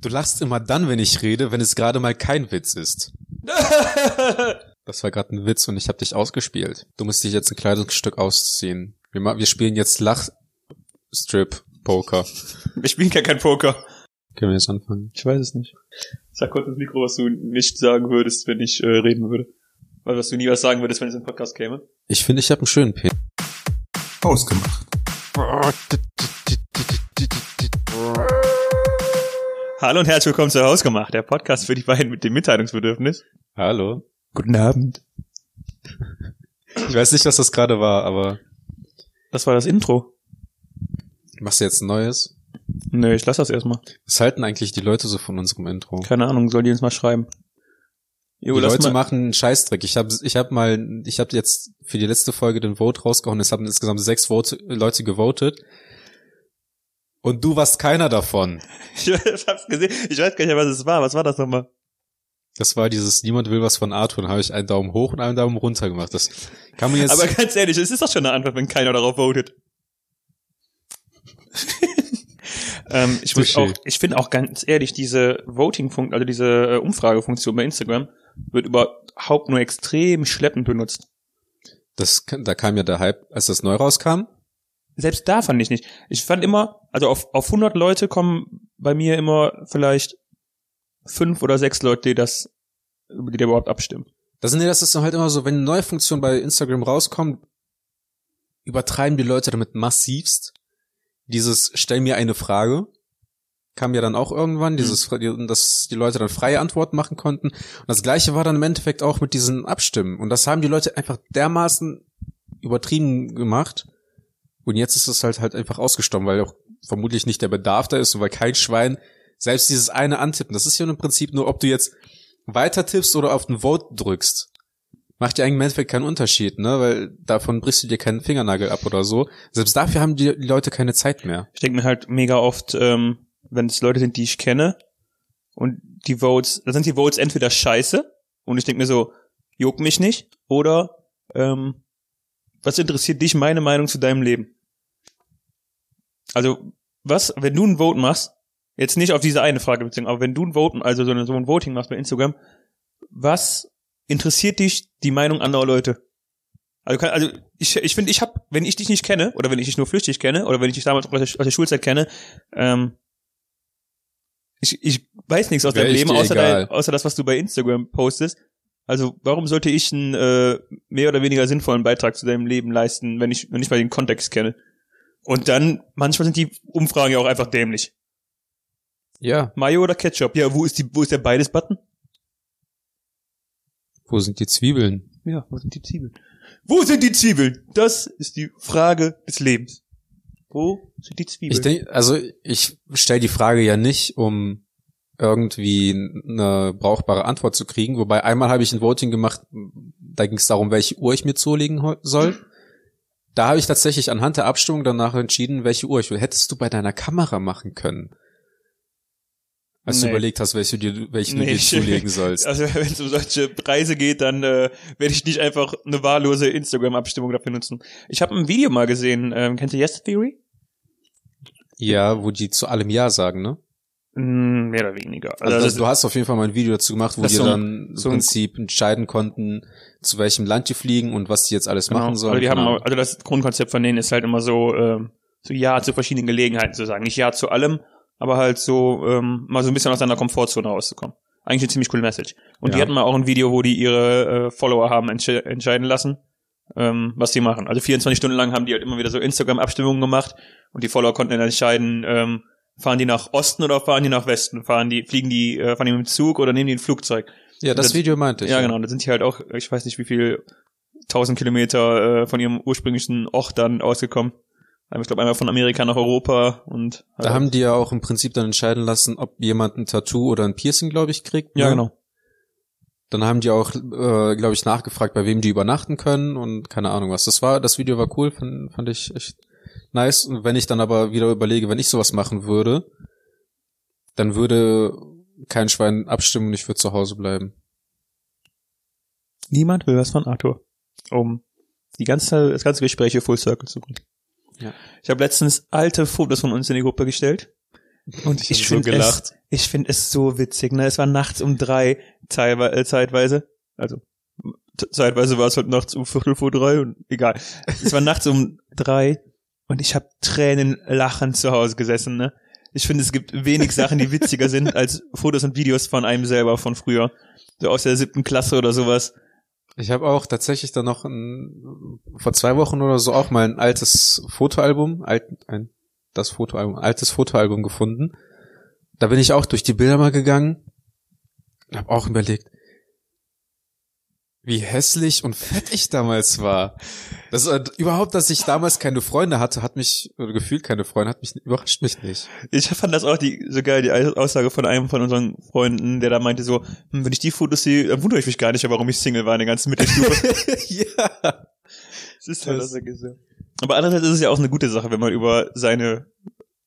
Du lachst immer dann, wenn ich rede, wenn es gerade mal kein Witz ist. Das war gerade ein Witz und ich habe dich ausgespielt. Du musst dich jetzt ein Kleidungsstück ausziehen. Wir, wir spielen jetzt Lachstrip-Poker. Wir spielen gar kein Poker. Können wir jetzt anfangen? Ich weiß es nicht. Sag kurz ins Mikro, was du nicht sagen würdest, wenn ich äh, reden würde. Weil was du nie was sagen würdest, wenn es in den Podcast käme. Ich finde, ich habe einen schönen P. Ausgemacht. Hallo und herzlich willkommen zu Hausgemacht, der Podcast für die beiden mit dem Mitteilungsbedürfnis. Hallo. Guten Abend. Ich weiß nicht, was das gerade war, aber Das war das Intro. machst du jetzt ein neues? Nö, ich lass das erstmal. Was halten eigentlich die Leute so von unserem Intro? Keine Ahnung, soll die uns mal schreiben. Jo, Die lass Leute mal. machen einen Scheißdreck. Ich habe ich hab mal, ich habe jetzt für die letzte Folge den Vote rausgehauen. Es haben insgesamt sechs Vote, Leute gewotet. Und du warst keiner davon. Ich hab's gesehen. Ich weiß gar nicht, was es war. Was war das nochmal? Das war dieses Niemand will was von Arthur. Dann habe ich einen Daumen hoch und einen Daumen runter gemacht. Das kann man jetzt. Aber ganz ehrlich, es ist doch schon eine Antwort, wenn keiner darauf votet. ähm, ich muss auch, ich finde auch ganz ehrlich, diese Voting-Funktion, also diese äh, Umfragefunktion bei Instagram wird überhaupt nur extrem schleppend benutzt. das, da kam ja der Hype, als das neu rauskam. Selbst da fand ich nicht. Ich fand immer, also auf, auf 100 Leute kommen bei mir immer vielleicht fünf oder sechs Leute, die das, die da überhaupt abstimmen. Das, nee, das ist dann halt immer so, wenn eine neue Funktion bei Instagram rauskommt, übertreiben die Leute damit massivst. Dieses Stell mir eine Frage kam ja dann auch irgendwann, dieses, dass die Leute dann freie Antworten machen konnten. Und das gleiche war dann im Endeffekt auch mit diesen Abstimmen. Und das haben die Leute einfach dermaßen übertrieben gemacht. Und jetzt ist es halt halt einfach ausgestorben, weil auch vermutlich nicht der Bedarf da ist und weil kein Schwein selbst dieses eine antippen. Das ist ja im Prinzip nur, ob du jetzt weiter tippst oder auf den Vote drückst. Macht ja eigentlich im Endeffekt keinen Unterschied, ne? Weil davon brichst du dir keinen Fingernagel ab oder so. Selbst dafür haben die Leute keine Zeit mehr. Ich denke mir halt mega oft, ähm, wenn es Leute sind, die ich kenne und die Votes, da sind die Votes entweder scheiße und ich denke mir so, juckt mich nicht oder ähm, was interessiert dich meine Meinung zu deinem Leben? Also was, wenn du ein Vote machst, jetzt nicht auf diese eine Frage bezogen, aber wenn du ein Vote, also so, eine, so ein Voting machst bei Instagram, was interessiert dich die Meinung anderer Leute? Also, kann, also ich, ich finde, ich habe, wenn ich dich nicht kenne oder wenn ich dich nur flüchtig kenne oder wenn ich dich damals aus der, aus der Schulzeit kenne, ähm, ich, ich weiß nichts aus Wär deinem Leben, außer, dein, außer das, was du bei Instagram postest. Also warum sollte ich einen äh, mehr oder weniger sinnvollen Beitrag zu deinem Leben leisten, wenn ich, wenn ich mal den Kontext kenne? Und dann, manchmal sind die Umfragen ja auch einfach dämlich. Ja. Mayo oder Ketchup? Ja, wo ist die, wo ist der beides Button? Wo sind die Zwiebeln? Ja, wo sind die Zwiebeln? Wo sind die Zwiebeln? Das ist die Frage des Lebens. Wo sind die Zwiebeln? Ich denke, also ich stelle die Frage ja nicht, um irgendwie eine brauchbare Antwort zu kriegen. Wobei einmal habe ich ein Voting gemacht, da ging es darum, welche Uhr ich mir zulegen soll. Da habe ich tatsächlich anhand der Abstimmung danach entschieden, welche Uhr ich will. Hättest du bei deiner Kamera machen können. Als du Nee. überlegt hast, welche, du dir, welche du Nee, dir ich- zulegen sollst. Also wenn es um solche Preise geht, dann äh, werde ich nicht einfach eine wahllose Instagram-Abstimmung dafür nutzen. Ich habe ein Video mal gesehen. Ähm, kennt ihr Yes Theory? Ja, wo die zu allem Ja sagen, ne? Mm, mehr oder weniger. Also, Also, das, du hast auf jeden Fall mal ein Video dazu gemacht, wo die ist so dann im so Prinzip entscheiden konnten, zu welchem Land die fliegen und was die jetzt alles genau. machen sollen. Also, die haben, Ahnung. also das Grundkonzept von denen ist halt immer so, ähm, so Ja zu verschiedenen Gelegenheiten zu sagen. Nicht Ja zu allem, aber halt so ähm, mal so ein bisschen aus deiner Komfortzone rauszukommen. Eigentlich eine ziemlich coole Message. Und die Ja. hatten mal auch ein Video, wo die ihre äh, Follower haben entsche entscheiden lassen, ähm, was die machen. Also 24 Stunden lang haben die halt immer wieder so Instagram-Abstimmungen gemacht und die Follower konnten dann entscheiden, ähm, fahren die nach Osten oder fahren die nach Westen? Fahren die, fliegen die, äh, fahren die mit dem Zug oder nehmen die ein Flugzeug? Ja, das das- Video meinte ich. Ja, genau. Da sind die halt auch, ich weiß nicht wie viel, tausend Kilometer äh, von ihrem ursprünglichen Ort dann ausgekommen. Ich glaube einmal von Amerika nach Europa und Da haben die ja auch im Prinzip dann entscheiden lassen, ob jemand ein Tattoo oder ein Piercing, glaube ich, kriegt. ja ne? genau. Dann haben die auch, äh, glaube ich, nachgefragt, bei wem die übernachten können und keine Ahnung was. Das war, das Video war cool, fand, fand ich echt nice. Und wenn ich dann aber wieder überlege, wenn ich sowas machen würde, dann würde kein Schwein abstimmen und ich würde zu Hause bleiben. Niemand will was von Arthur, um die ganze das ganze Gespräch hier Full Circle zu bringen. Ja. Ich habe letztens alte Fotos von uns in die Gruppe gestellt. Und Ich ich, so finde gelacht. es, ich finde es so witzig, ne? Es war nachts um drei, teilwe äh, zeitweise. Also, zeitweise war es halt nachts um Viertel vor drei und egal. Es war nachts um drei und ich habe Tränen lachend zu Hause gesessen, ne? Ich finde, es gibt wenig Sachen, die witziger sind als Fotos und Videos von einem selber von früher. So aus der siebten Klasse oder sowas. Ich habe auch tatsächlich dann noch ein, vor zwei Wochen oder so auch mal ein altes Fotoalbum, alt, ein, das Fotoalbum, altes Fotoalbum gefunden. Da bin ich auch durch die Bilder mal gegangen habe auch überlegt, wie hässlich und fett ich damals war. Das äh, überhaupt, dass ich damals keine Freunde hatte, hat mich oder gefühlt keine Freunde, hat mich überrascht mich nicht. Ich fand das auch die, so geil, die Aussage von einem von unseren Freunden, der da meinte so, hm, wenn ich die Fotos sehe, dann wundere ich mich gar nicht, warum ich Single war in der ganzen Mittelstufe. ja. Das ist halt Das- so. Aber andererseits ist es ja auch eine gute Sache, wenn man über seine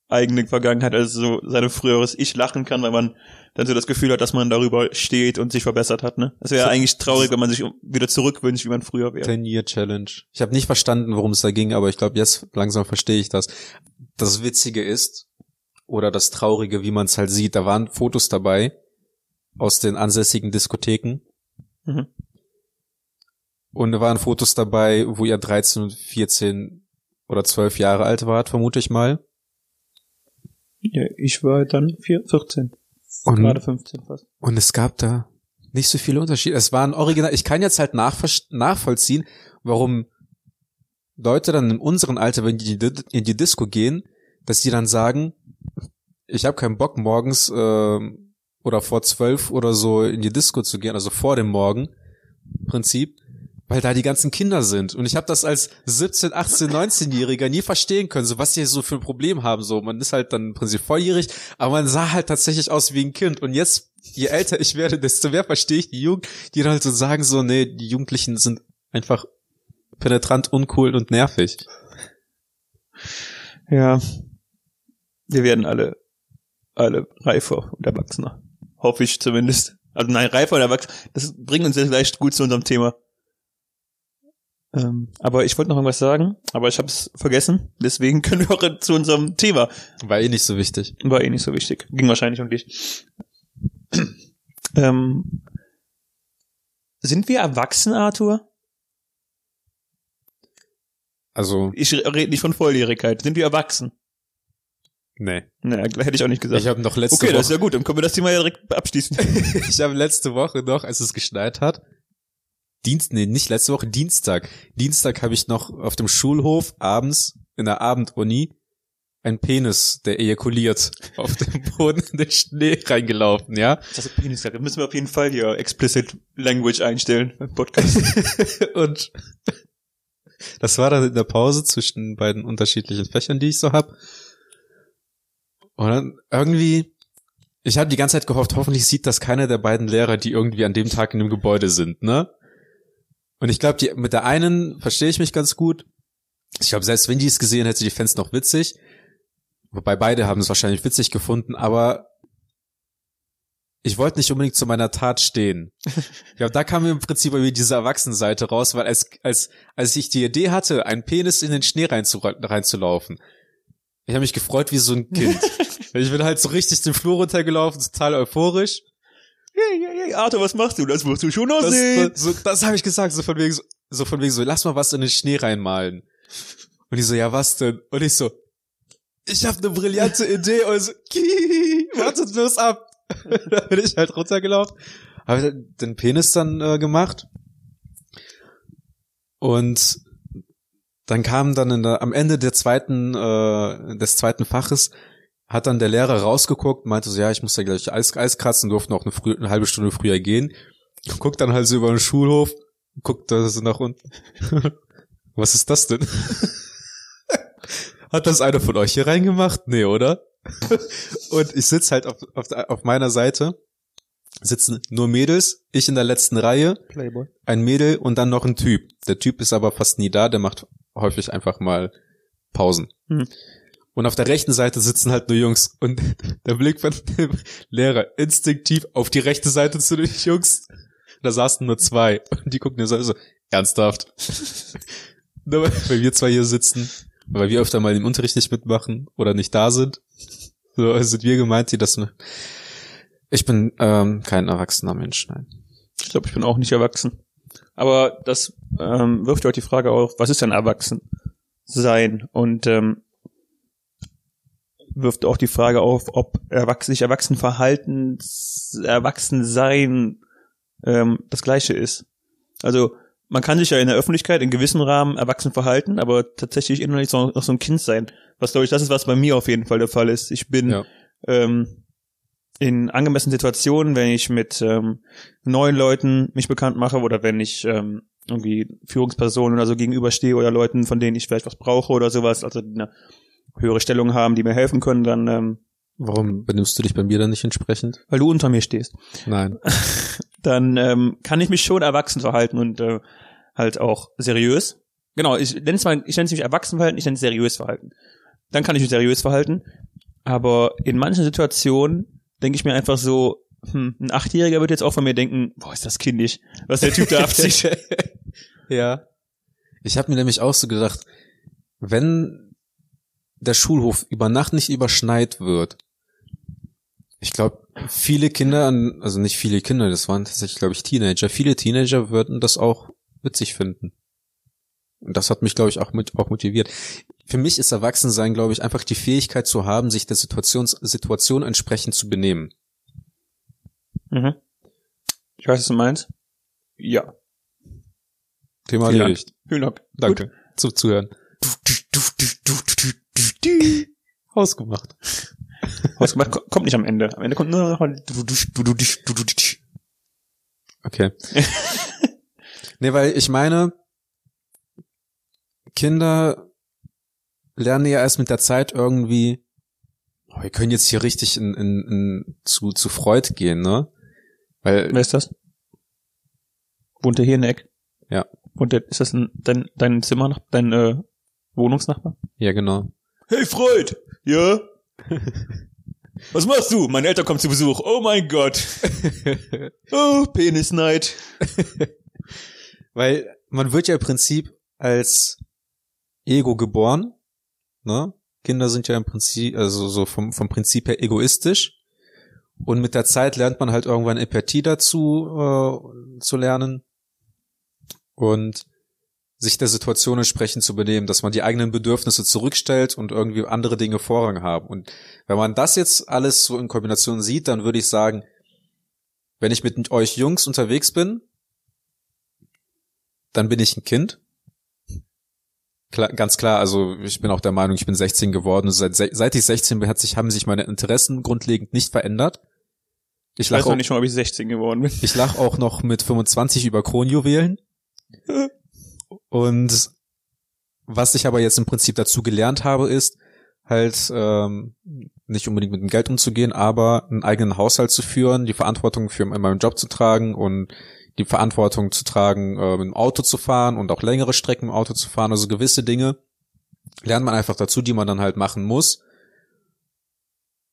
eigene Vergangenheit, also so seine früheres Ich lachen kann, weil man dann so das Gefühl hat, dass man darüber steht und sich verbessert hat. Ne? Es wäre ja eigentlich traurig, wenn man sich wieder zurückwünscht, wie man früher wäre. 10-Year-Challenge. Ich habe nicht verstanden, worum es da ging, aber ich glaube, jetzt langsam verstehe ich das. Das Witzige ist, oder das Traurige, wie man es halt sieht, da waren Fotos dabei aus den ansässigen Diskotheken. Mhm. Und da waren Fotos dabei, wo ihr 13, 14 oder 12 Jahre alt wart, vermute ich mal. Ja, ich war dann vier, 14, Und, gerade 15 fast. und es gab da nicht so viele Unterschiede. Es waren original, ich kann jetzt halt nachvollziehen, warum Leute dann in unserem Alter, wenn die in die- Disco gehen, dass die dann sagen, ich habe keinen Bock morgens ähm, oder vor zwölf oder so in die Disco zu gehen, also vor dem Morgen Prinzip, weil da die ganzen Kinder sind. Und ich habe das als 17, 18, 19-Jähriger nie verstehen können, so was die so für ein Problem haben. So, man ist halt dann im Prinzip volljährig, aber man sah halt tatsächlich aus wie ein Kind. Und jetzt, je älter ich werde, desto mehr verstehe ich die Jugend, die dann halt so sagen, so, nee, die Jugendlichen sind einfach penetrant, uncool und nervig. Ja. Wir werden alle, alle reifer und erwachsener. Hoffe ich zumindest. Also nein, reifer und erwachsener. Das bringt uns jetzt gleich gut zu unserem Thema. Ähm, aber ich wollte noch irgendwas sagen, aber ich habe es vergessen. Deswegen können wir auch zu unserem Thema. War eh nicht so wichtig. War eh nicht so wichtig. Ging wahrscheinlich um dich. ähm, sind wir erwachsen, Arthur? Also, Ich rede nicht von Volljährigkeit. Sind wir erwachsen? nee. Ne, hätte ich auch nicht gesagt. Ich habe noch letzte okay, das ist Woche, ja gut. Dann können wir das Thema ja direkt abschließen. ich habe letzte Woche noch, als es geschneit hat, Dienst, nee, nicht letzte Woche, Dienstag. Dienstag habe ich noch auf dem Schulhof abends in der Abenduni ein Penis, der ejakuliert, auf dem Boden in den Schnee reingelaufen, ja. Das ist Penis gesagt. Müssen wir auf jeden Fall hier explicit Language einstellen beim Podcast. Und das war dann in der Pause zwischen beiden unterschiedlichen Fächern, die ich so hab. Und dann irgendwie, ich habe die ganze Zeit gehofft, hoffentlich sieht das keiner der beiden Lehrer, die irgendwie an dem Tag in dem Gebäude sind, ne? Und ich glaube, die mit der einen verstehe ich mich ganz gut. Ich glaube, selbst wenn die es gesehen hätte, die fänd's noch witzig. Wobei beide haben es wahrscheinlich witzig gefunden, aber ich wollte nicht unbedingt zu meiner Tat stehen. Ja, da kam mir im Prinzip irgendwie diese Erwachsenenseite raus, weil als, als, als ich die Idee hatte, einen Penis in den Schnee reinzu, reinzulaufen, ich habe mich gefreut wie so ein Kind. ich bin halt so richtig den Flur runtergelaufen, total euphorisch. Hey, hey, hey, Arthur, was machst du? Das musst du schon noch Das, sehen. das, so, das habe ich gesagt, so von wegen so, so von wegen so, lass mal was in den Schnee reinmalen. Und die so, ja, was denn? Und ich so, ich habe eine brillante Idee. Und so, wartet bloß ab. da bin ich halt runtergelaufen, habe den Penis dann äh, gemacht und dann kam dann der, am Ende der zweiten äh, des zweiten Faches hat dann der Lehrer rausgeguckt, meinte so, ja, ich muss ja gleich Eis, Eis kratzen, durfte noch eine, früh, eine halbe Stunde früher gehen. Guckt dann halt so über den Schulhof, guckt da so nach unten. Was ist das denn? Hat das einer von euch hier reingemacht? Nee, oder? Und ich sitz halt auf, auf, auf meiner Seite, sitzen nur Mädels, ich in der letzten Reihe, Playboy. ein Mädel und dann noch ein Typ. Der Typ ist aber fast nie da, der macht häufig einfach mal Pausen. Mhm. Und auf der rechten Seite sitzen halt nur Jungs und der Blick von dem Lehrer instinktiv auf die rechte Seite zu den Jungs. Da saßen nur zwei und die gucken so, so ernsthaft. Weil wir zwei hier sitzen, weil wir öfter mal im Unterricht nicht mitmachen oder nicht da sind. So, also sind wir gemeint, die das. Ne ich bin ähm, kein erwachsener Mensch, nein. Ich glaube, ich bin auch nicht erwachsen. Aber das ähm, wirft euch die Frage auf, was ist denn erwachsen sein? Und ähm, wirft auch die Frage auf, ob erwachsen, sich erwachsen verhalten, erwachsen sein ähm, das gleiche ist. Also man kann sich ja in der Öffentlichkeit in gewissem Rahmen erwachsen verhalten, aber tatsächlich innerlich noch, noch so ein Kind sein. Was glaube ich, das ist, was bei mir auf jeden Fall der Fall ist. Ich bin Ja. ähm, in angemessenen Situationen, wenn ich mit ähm, neuen Leuten mich bekannt mache oder wenn ich ähm, irgendwie Führungspersonen oder so gegenüberstehe oder Leuten, von denen ich vielleicht was brauche oder sowas, also eine höhere Stellung haben, die mir helfen können, dann ähm, Warum benimmst du dich bei mir dann nicht entsprechend? weil du unter mir stehst, Nein. dann ähm, kann ich mich schon erwachsen verhalten und äh, halt auch seriös. Genau, ich nenne es mal, ich nenne es nicht erwachsen verhalten, ich nenne es seriös verhalten. Dann kann ich mich seriös verhalten, aber in manchen Situationen denke ich mir einfach so, hm, ein Achtjähriger wird jetzt auch von mir denken, boah, ist das kindisch, was der Typ da abzieht. ja. Ich habe mir nämlich auch so gedacht, wenn der Schulhof über Nacht nicht überschneit wird, ich glaube, viele Kinder, also nicht viele Kinder, das waren tatsächlich, glaube ich, Teenager, viele Teenager würden das auch witzig finden. Und das hat mich, glaube ich, auch mit auch motiviert. Für mich ist Erwachsensein, glaube ich, einfach die Fähigkeit zu haben, sich der Situations Situation entsprechend zu benehmen. Mhm. Ich weiß, was du meinst. Ja. Thema Vielen Dank. erledigt. Vielen Dank. Danke. Zu zuhören. Ausgemacht. Ausgemacht, ko- kommt nicht am Ende. Am Ende kommt nur noch Okay. nee, weil ich meine, Kinder lernen ja erst mit der Zeit irgendwie, oh, wir können jetzt hier richtig in, in, in, zu, zu Freud gehen, ne? Weil, Wer ist das? Wohnt der hier in der Ecke? Ja. Der, ist das ein, dein, dein Zimmer, dein äh, Wohnungsnachbar? ja genau. Hey Freud! Ja? Was machst du? Meine Eltern kommen zu Besuch. Oh mein Gott. Oh, Penisneid. Weil man wird ja im Prinzip als Ego geboren, ne? Kinder sind ja im Prinzip, also so vom, vom Prinzip her egoistisch. Und mit der Zeit lernt man halt irgendwann Empathie dazu äh, zu lernen und sich der Situation entsprechend zu benehmen, dass man die eigenen Bedürfnisse zurückstellt und irgendwie andere Dinge Vorrang haben. Und wenn man das jetzt alles so in Kombination sieht, dann würde ich sagen, wenn ich mit euch Jungs unterwegs bin, dann bin ich ein Kind. Klar, ganz klar, also ich bin auch der Meinung, ich bin 16 geworden. Seit, seit ich 16 bin, hat sich, haben sich meine Interessen grundlegend nicht verändert. Ich Ich weiß noch auch, nicht mal, ob ich 16 geworden bin. ich lach auch noch mit 25 über Kronjuwelen. Und was ich aber jetzt im Prinzip dazu gelernt habe, ist halt ähm, nicht unbedingt mit dem Geld umzugehen, aber einen eigenen Haushalt zu führen, die Verantwortung für meinen Job zu tragen und die Verantwortung zu tragen, äh, dem Auto zu fahren und auch längere Strecken im Auto zu fahren. Also gewisse Dinge lernt man einfach dazu, die man dann halt machen muss.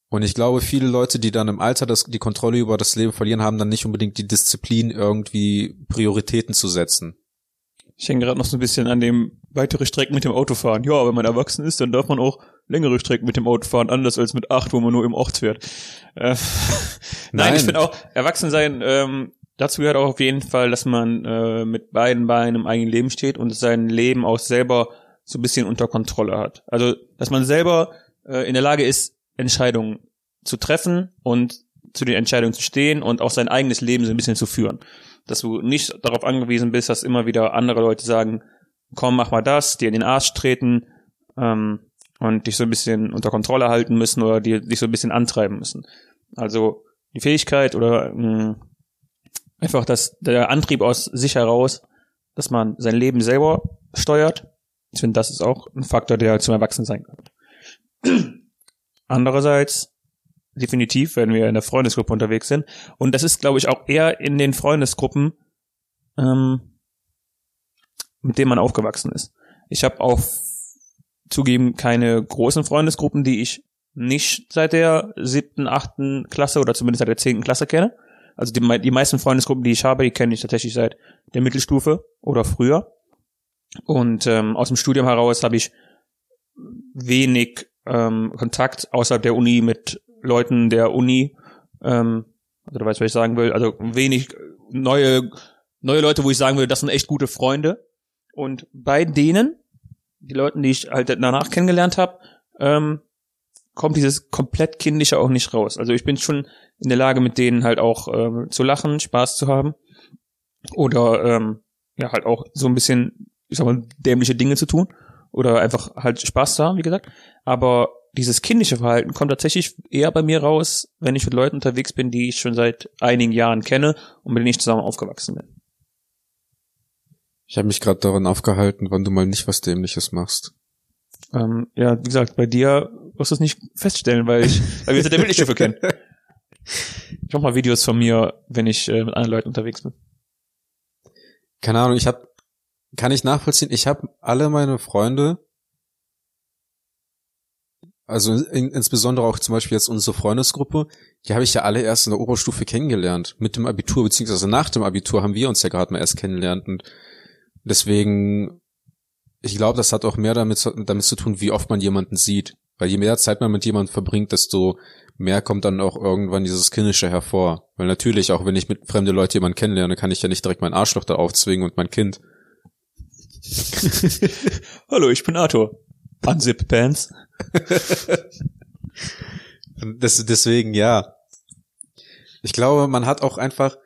Und ich glaube, viele Leute, die dann im Alter das, die Kontrolle über das Leben verlieren, haben dann nicht unbedingt die Disziplin, irgendwie Prioritäten zu setzen. Ich hänge gerade noch so ein bisschen an dem weitere Strecken mit dem Auto fahren. Ja, wenn man erwachsen ist, dann darf man auch längere Strecken mit dem Auto fahren, anders als mit acht, wo man nur im Ort fährt. Äh, Nein, Nein. ich finde auch, erwachsen sein, ähm, dazu gehört auch auf jeden Fall, dass man äh, mit beiden Beinen im eigenen Leben steht und sein Leben auch selber so ein bisschen unter Kontrolle hat. Also, dass man selber äh, in der Lage ist, Entscheidungen zu treffen und zu den Entscheidungen zu stehen und auch sein eigenes Leben so ein bisschen zu führen. Dass du nicht darauf angewiesen bist, dass immer wieder andere Leute sagen, komm, mach mal das, dir in den Arsch treten ähm, und dich so ein bisschen unter Kontrolle halten müssen oder dir dich so ein bisschen antreiben müssen. Also die Fähigkeit oder mh, einfach das, der Antrieb aus sich heraus, dass man sein Leben selber steuert. Ich finde, das ist auch ein Faktor, der zum Erwachsensein gehört. Andererseits, definitiv, wenn wir in der Freundesgruppe unterwegs sind, und das ist, glaube ich, auch eher in den Freundesgruppen, ähm, mit denen man aufgewachsen ist. Ich habe auch zugeben keine großen Freundesgruppen, die ich nicht seit der siebten, achten Klasse oder zumindest seit der zehnten Klasse kenne. Also die, die meisten Freundesgruppen, die ich habe, die kenne ich tatsächlich seit der Mittelstufe oder früher. Und ähm, aus dem Studium heraus habe ich wenig ähm, Kontakt außerhalb der Uni mit Leuten der Uni. Ähm, also du weißt, was ich sagen will. Also wenig neue, neue Leute, wo ich sagen will, das sind echt gute Freunde. Und bei denen, die Leuten, die ich halt danach kennengelernt habe, ähm, kommt dieses komplett kindliche auch nicht raus. Also ich bin schon in der Lage, mit denen halt auch ähm, zu lachen, Spaß zu haben. Oder ähm, ja, halt auch so ein bisschen, ich sag mal, dämliche Dinge zu tun. Oder einfach halt Spaß zu haben, wie gesagt. Aber dieses kindische Verhalten kommt tatsächlich eher bei mir raus, wenn ich mit Leuten unterwegs bin, die ich schon seit einigen Jahren kenne und mit denen ich zusammen aufgewachsen bin. Ich habe mich gerade daran aufgehalten, wann du mal nicht was Dämliches machst. Ähm, ja, wie gesagt, bei dir wirst du es nicht feststellen, weil ich, weil wir uns der Bildschiffe kennen. Ich mach mal Videos von mir, wenn ich äh, mit anderen Leuten unterwegs bin. Keine Ahnung, ich habe, kann ich nachvollziehen, ich habe alle meine Freunde, also in, insbesondere auch zum Beispiel jetzt unsere Freundesgruppe, die habe ich ja alle erst in der Oberstufe kennengelernt. Mit dem Abitur, beziehungsweise nach dem Abitur haben wir uns ja gerade mal erst kennengelernt. Und deswegen, ich glaube, das hat auch mehr damit, damit zu tun, wie oft man jemanden sieht. Weil je mehr Zeit man mit jemandem verbringt, desto mehr kommt dann auch irgendwann dieses Kindische hervor. Weil natürlich, auch wenn ich mit fremde Leute jemanden kennenlerne, kann ich ja nicht direkt mein Arschloch da aufzwingen und mein Kind. Hallo, ich bin Arthur. Unzip Pants. Das, deswegen, ja. Ich glaube, man hat auch einfach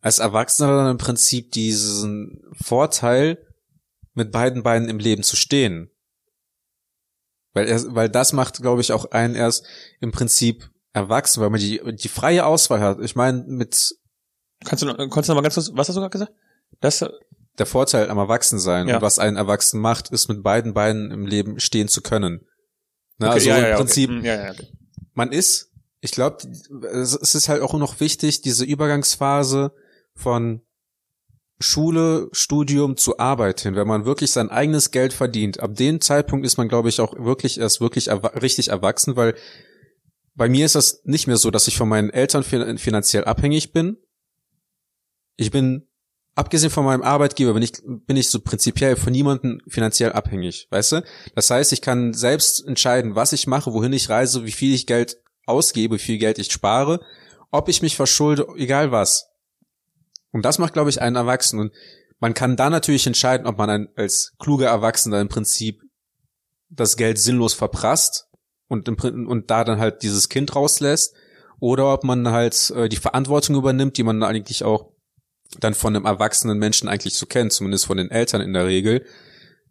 als Erwachsener dann im Prinzip diesen Vorteil, mit beiden Beinen im Leben zu stehen. Weil, er, weil das macht, glaube ich, auch einen erst im Prinzip erwachsen, weil man die, die freie Auswahl hat. Ich meine, mit Kannst du, noch- kannst du noch mal ganz kurz, was hast du gerade gesagt? Das, der Vorteil am Erwachsensein Ja. und was einen erwachsen macht, ist mit beiden Beinen im Leben stehen zu können. Na, Okay, also ja, im ja, Prinzip, Okay. Hm, okay. man ist, ich glaube, es ist halt auch noch wichtig, diese Übergangsphase von Schule, Studium zu Arbeit hin, wenn man wirklich sein eigenes Geld verdient. Ab dem Zeitpunkt ist man, glaube ich, auch wirklich erst wirklich erwa richtig erwachsen, weil bei mir ist das nicht mehr so, dass ich von meinen Eltern fin finanziell abhängig bin. Ich bin, abgesehen von meinem Arbeitgeber, bin ich, bin ich so prinzipiell von niemandem finanziell abhängig, weißt du? Das heißt, ich kann selbst entscheiden, was ich mache, wohin ich reise, wie viel ich Geld ausgebe, wie viel Geld ich spare, ob ich mich verschulde, egal was. Und das macht, glaube ich, einen Erwachsenen. Man kann da natürlich entscheiden, ob man ein, als kluger Erwachsener im Prinzip das Geld sinnlos verprasst und, im, und da dann halt dieses Kind rauslässt oder ob man halt äh, die Verantwortung übernimmt, die man eigentlich auch dann von einem erwachsenen Menschen eigentlich so kennt, zumindest von den Eltern in der Regel,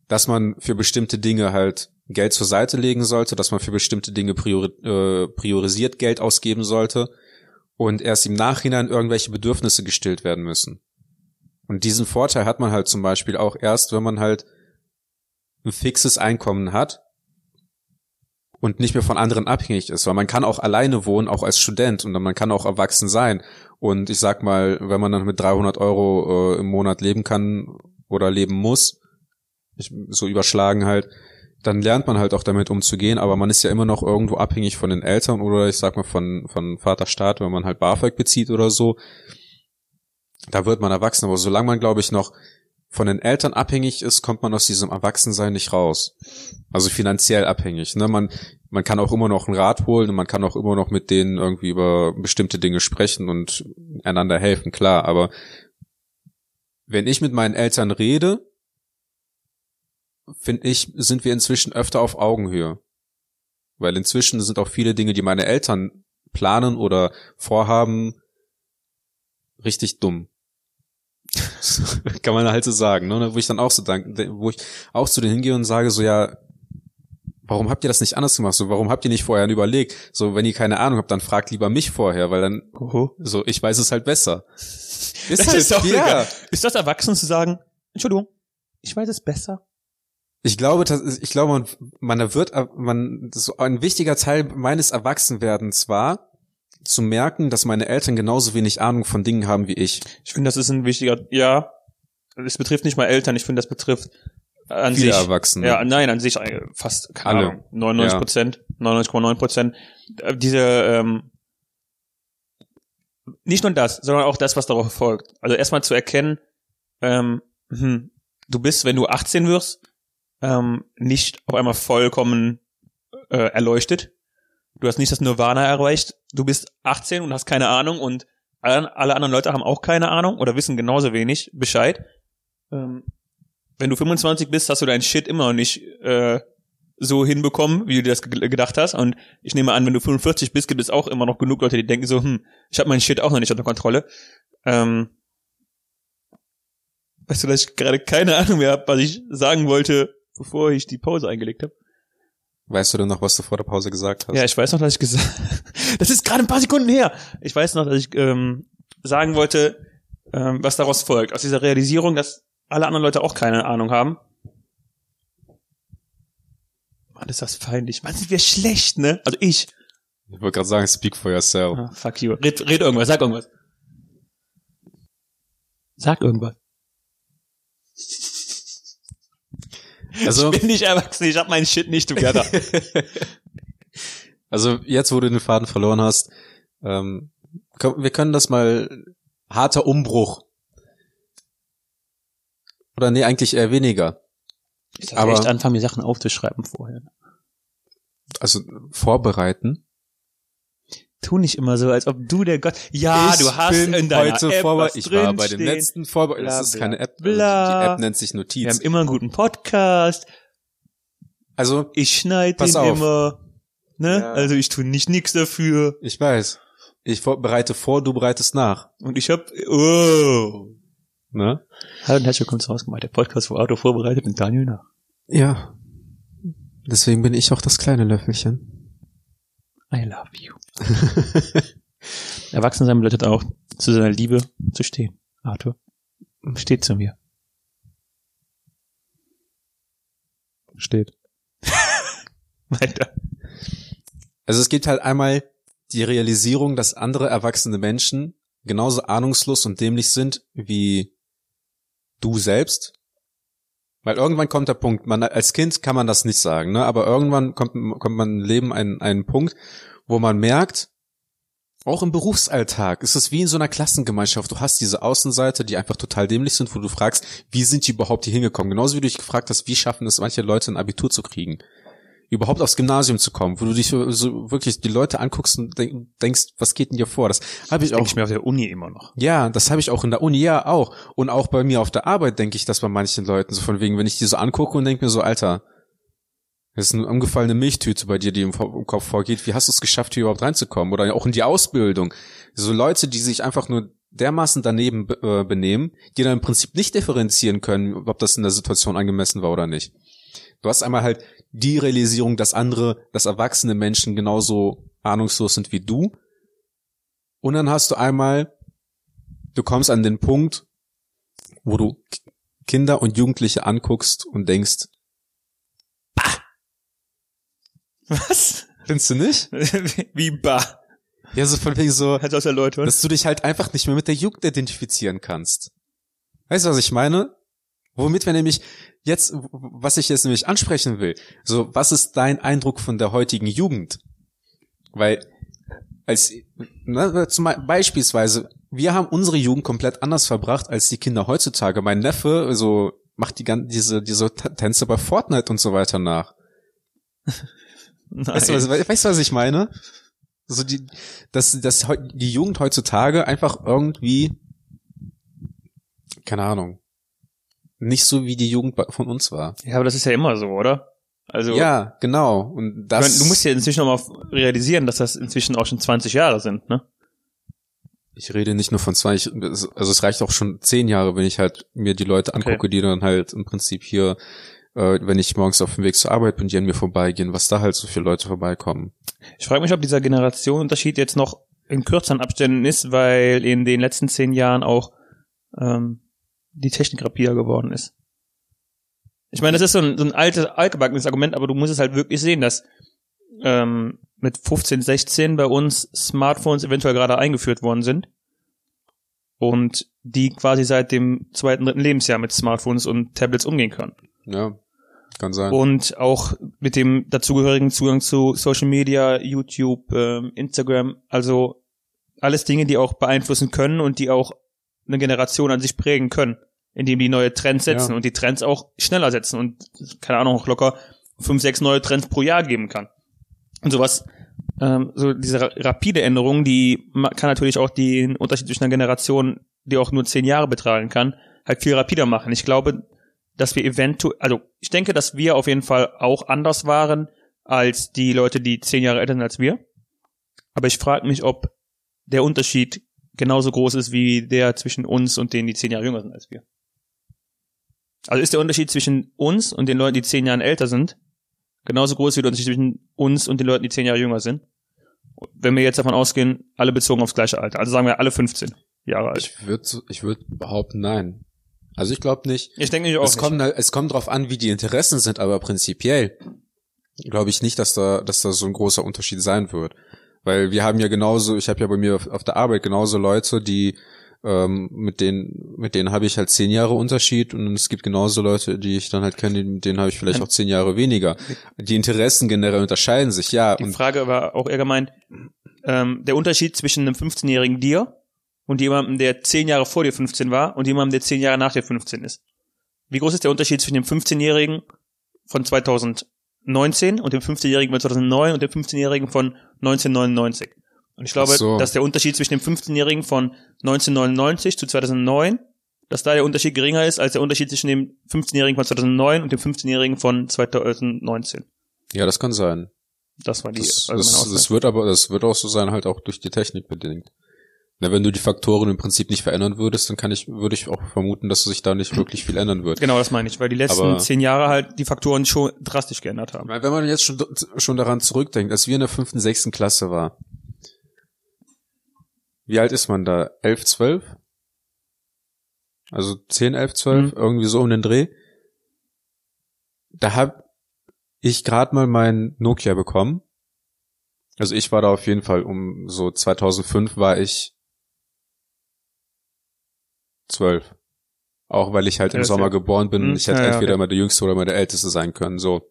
dass man für bestimmte Dinge halt Geld zur Seite legen sollte, dass man für bestimmte Dinge priori äh, priorisiert Geld ausgeben sollte und erst im Nachhinein irgendwelche Bedürfnisse gestillt werden müssen. Und diesen Vorteil hat man halt zum Beispiel auch erst, wenn man halt ein fixes Einkommen hat und nicht mehr von anderen abhängig ist, weil man kann auch alleine wohnen, auch als Student und man kann auch erwachsen sein. Und ich sag mal, wenn man dann mit 300 Euro äh, im Monat leben kann oder leben muss, ich, so überschlagen halt, dann lernt man halt auch damit umzugehen, aber man ist ja immer noch irgendwo abhängig von den Eltern oder ich sag mal von, von Vaterstaat, wenn man halt BAföG bezieht oder so. Da wird man erwachsen, aber solange man, glaube ich, noch von den Eltern abhängig ist, kommt man aus diesem Erwachsensein nicht raus. Also finanziell abhängig. Ne? Man, man kann auch immer noch einen Rat holen und man kann auch immer noch mit denen irgendwie über bestimmte Dinge sprechen und einander helfen, klar. Aber wenn ich mit meinen Eltern rede, finde ich, sind wir inzwischen öfter auf Augenhöhe. Weil inzwischen sind auch viele Dinge, die meine Eltern planen oder vorhaben, richtig dumm. Kann man halt so sagen, ne? Wo ich dann auch so danke, wo ich auch zu denen hingehe und sage so, ja, warum habt ihr das nicht anders gemacht? So, warum habt ihr nicht vorher überlegt? So, wenn ihr keine Ahnung habt, dann fragt lieber mich vorher, weil dann, Oho. so, ich weiß es halt besser. Ist Das halt, ist doch ja. egal. Ist das erwachsen zu sagen, Entschuldigung, ich weiß es besser? Ich glaube, das, ich glaube, man, man wird, man, so ein wichtiger Teil meines Erwachsenwerdens war, zu merken, dass meine Eltern genauso wenig Ahnung von Dingen haben wie ich. Ich finde, das ist ein wichtiger, ja, es betrifft nicht mal Eltern, ich finde, das betrifft an Viele sich. Erwachsene. Ja, nein, an sich äh, fast, keine Alle. Ahnung, 99 Prozent, 99,9 Prozent. Äh, Diese, ähm, nicht nur das, sondern auch das, was darauf folgt. Also erstmal zu erkennen, ähm, hm, du bist, wenn du 18 wirst, ähm, nicht auf einmal vollkommen äh, erleuchtet. Du hast nicht das Nirvana erreicht. Du bist 18 und hast keine Ahnung und alle, anderen Leute haben auch keine Ahnung oder wissen genauso wenig Bescheid. Ähm, wenn du 25 bist, hast du deinen Shit immer noch nicht äh, so hinbekommen, wie du dir das ge- gedacht hast. Und ich nehme an, wenn du 45 bist, gibt es auch immer noch genug Leute, die denken so, hm, ich habe meinen Shit auch noch nicht unter Kontrolle. Ähm, weißt du, dass ich gerade keine Ahnung mehr habe, was ich sagen wollte, bevor ich die Pause eingelegt habe? Weißt du denn noch, was du vor der Pause gesagt hast? Ja, ich weiß noch, dass ich gesagt Das ist gerade ein paar Sekunden her. Ich weiß noch, dass ich ähm, sagen wollte, ähm, was daraus folgt. Aus dieser Realisierung, dass alle anderen Leute auch keine Ahnung haben. Mann, ist das peinlich. Mann, sind wir schlecht, ne? Also ich. Ich wollte gerade sagen, speak for yourself. Ah, fuck you. Red, red irgendwas, sag irgendwas. Sag irgendwas. Also, Ich bin nicht erwachsen, ich hab meinen Shit nicht together. also jetzt, wo du den Faden verloren hast, ähm, wir können das mal harter Umbruch. Oder nee, eigentlich eher weniger. Ich sollte Aber- echt anfangen, mir Sachen aufzuschreiben vorher. Also vorbereiten. Tu nicht immer so, als ob du der Gott. Ja, ich du hast bin in deiner heute App vorbe- was Ich war bei dem letzten Vorbe Bla, Das ist bla, keine App. bla. Also die App nennt sich Wir Notiz. haben immer einen guten Podcast. Also Ich schneide den auf. immer. Ne? Ja. Also ich tue nicht nix dafür. ich weiß. Ich bereite vor, du bereitest nach. Und ich hab. Oh. Ne? Hallo und herzlich willkommen zu Hausgemacht, der Podcast für Auto vorbereitet mit Daniel nach. Ja. Deswegen bin ich auch das kleine Löffelchen. I love you. Erwachsen sein bedeutet auch, zu seiner Liebe zu stehen. Arthur, steht zu mir. Steht. Weiter. Also es gibt halt einmal die Realisierung, dass andere erwachsene Menschen genauso ahnungslos und dämlich sind wie du selbst. Weil irgendwann kommt der Punkt, man als Kind kann man das nicht sagen, ne? aber irgendwann kommt, kommt man im Leben einen, einen Punkt, wo man merkt, auch im Berufsalltag ist es wie in so einer Klassengemeinschaft. Du hast diese Außenseite, die einfach total dämlich sind, wo du fragst, wie sind die überhaupt hier hingekommen? Genauso wie du dich gefragt hast, wie schaffen es manche Leute ein Abitur zu kriegen? Überhaupt aufs Gymnasium zu kommen, wo du dich so, wirklich die Leute anguckst und denk, denkst, was geht denn dir vor? Das habe ich auch Denke ich mir auf der Uni immer noch. ja, das habe ich auch in der Uni, ja auch. Und auch bei mir auf der Arbeit denke ich das bei manchen Leuten. So von wegen, wenn ich die so angucke und denke mir so, Alter, das ist eine umgefallene Milchtüte bei dir, die im, im Kopf vorgeht. Wie hast du es geschafft, hier überhaupt reinzukommen? Oder auch in die Ausbildung. So Leute, die sich einfach nur dermaßen daneben be- äh, benehmen, die dann im Prinzip nicht differenzieren können, ob das in der Situation angemessen war oder nicht. Du hast einmal halt die Realisierung, dass andere, dass erwachsene Menschen genauso ahnungslos sind wie du. Und dann hast du einmal du kommst an den Punkt, wo du Kinder und Jugendliche anguckst und denkst, Was? findest du nicht? Wie bah. Ja, so von wegen so, Hat das erläutert? dass du dich halt einfach nicht mehr mit der Jugend identifizieren kannst. Weißt du, was ich meine? Womit wir nämlich jetzt, was ich jetzt nämlich ansprechen will, so, was ist dein Eindruck von der heutigen Jugend? Weil, als, ne, zum Be- beispielsweise, wir haben unsere Jugend komplett anders verbracht als die Kinder heutzutage. Mein Neffe, so, macht die ganze, diese, diese Tänze bei Fortnite und so weiter nach. Nein. Weißt du, was, weißt du, was ich meine? So die, dass, dass die Jugend heutzutage einfach irgendwie, keine Ahnung, nicht so wie die Jugend von uns war. ja, aber das ist ja immer so, oder? Also, Ja, genau. Und ich das. du musst ja inzwischen noch mal realisieren, dass das inzwischen auch schon 20 Jahre sind, ne? ich rede nicht nur von zwei, ich, also es reicht auch schon zehn Jahre, wenn ich halt mir die Leute angucke, die dann halt im Prinzip hier, äh, wenn ich morgens auf dem Weg zur Arbeit bin, die an mir vorbeigehen, was da halt so viele Leute vorbeikommen. Ich frage mich, ob dieser Generationenunterschied jetzt noch in kürzeren Abständen ist, weil in den letzten zehn Jahren auch ähm, die Technik rapider geworden ist. Ich meine, das ist so ein, so ein altes, altgebackenes Argument, aber du musst es halt wirklich sehen, dass ähm, mit 15, 16 bei uns Smartphones eventuell gerade eingeführt worden sind und die quasi seit dem zweiten, dritten Lebensjahr mit Smartphones und Tablets umgehen können Ja, kann sein. und auch mit dem dazugehörigen Zugang zu Social Media, YouTube, ähm, Instagram, also alles Dinge, die auch beeinflussen können und die auch eine Generation an sich prägen können, indem die neue Trends setzen Ja. und die Trends auch schneller setzen und keine Ahnung auch locker fünf, sechs neue Trends pro Jahr geben kann. Und sowas, ähm, so diese ra- rapide Änderung, die kann natürlich auch den Unterschied zwischen einer Generation, die auch nur zehn Jahre betragen kann, halt viel rapider machen. Ich glaube, dass wir eventuell, also ich denke, dass wir auf jeden Fall auch anders waren als die Leute, die zehn Jahre älter sind als wir. Aber ich frage mich, ob der Unterschied genauso groß ist wie der zwischen uns und denen, die zehn Jahre jünger sind als wir. Also ist der Unterschied zwischen uns und den Leuten, die zehn Jahre älter sind, genauso groß wie der Unterschied zwischen uns und den Leuten, die zehn Jahre jünger sind? Wenn wir jetzt davon ausgehen, alle bezogen aufs gleiche Alter. Also sagen wir alle 15 Jahre alt. Ich würde ich würd behaupten, nein. Also ich glaube nicht. Ich denke nicht auch Es kommt, halt- es kommt drauf an, wie die Interessen sind, aber prinzipiell glaube ich nicht, dass da, dass da so ein großer Unterschied sein wird. Weil wir haben ja genauso, ich habe ja bei mir auf, auf der Arbeit genauso Leute, die ähm, mit denen, mit denen habe ich halt zehn Jahre Unterschied und es gibt genauso Leute, die ich dann halt kenne, mit denen habe ich vielleicht auch zehn Jahre weniger. Die Interessen generell unterscheiden sich, ja. Die Frage war auch eher gemeint, ähm, der Unterschied zwischen einem 15-jährigen dir und jemandem, der 10 Jahre vor dir 15 war und jemandem, der 10 Jahre nach dir 15 ist. Wie groß ist der Unterschied zwischen dem 15-jährigen von 2019 und dem 15-jährigen von 2009 und dem 15-jährigen von 1999? Und ich glaube, so. dass der Unterschied zwischen dem 15-jährigen von 1999 zu 2009, dass da der Unterschied geringer ist als der Unterschied zwischen dem 15-jährigen von 2009 und dem 15-jährigen von 2019. ja, das kann sein. Das war die Das, das, das wird aber, das wird auch so sein, halt auch durch die Technik bedingt. Na, wenn du die Faktoren im Prinzip nicht verändern würdest, dann kann ich, würde ich auch vermuten, dass sich da nicht wirklich viel ändern wird. Genau, das meine ich, weil die letzten Aber- zehn Jahre halt die Faktoren schon drastisch geändert haben. Wenn man jetzt schon, schon daran zurückdenkt, als wir in der fünften, sechsten Klasse war, wie alt ist man da? Elf, zwölf? Also zehn, elf, zwölf, Mhm. irgendwie so um den Dreh. Da hab ich gerade mal mein Nokia bekommen. Also ich war da auf jeden Fall um so 2005 war ich zwölf. Auch weil ich halt im Sommer ja. geboren bin. Mhm. Ich hätte Ja, entweder okay. mal der Jüngste oder mal der Älteste sein können. So.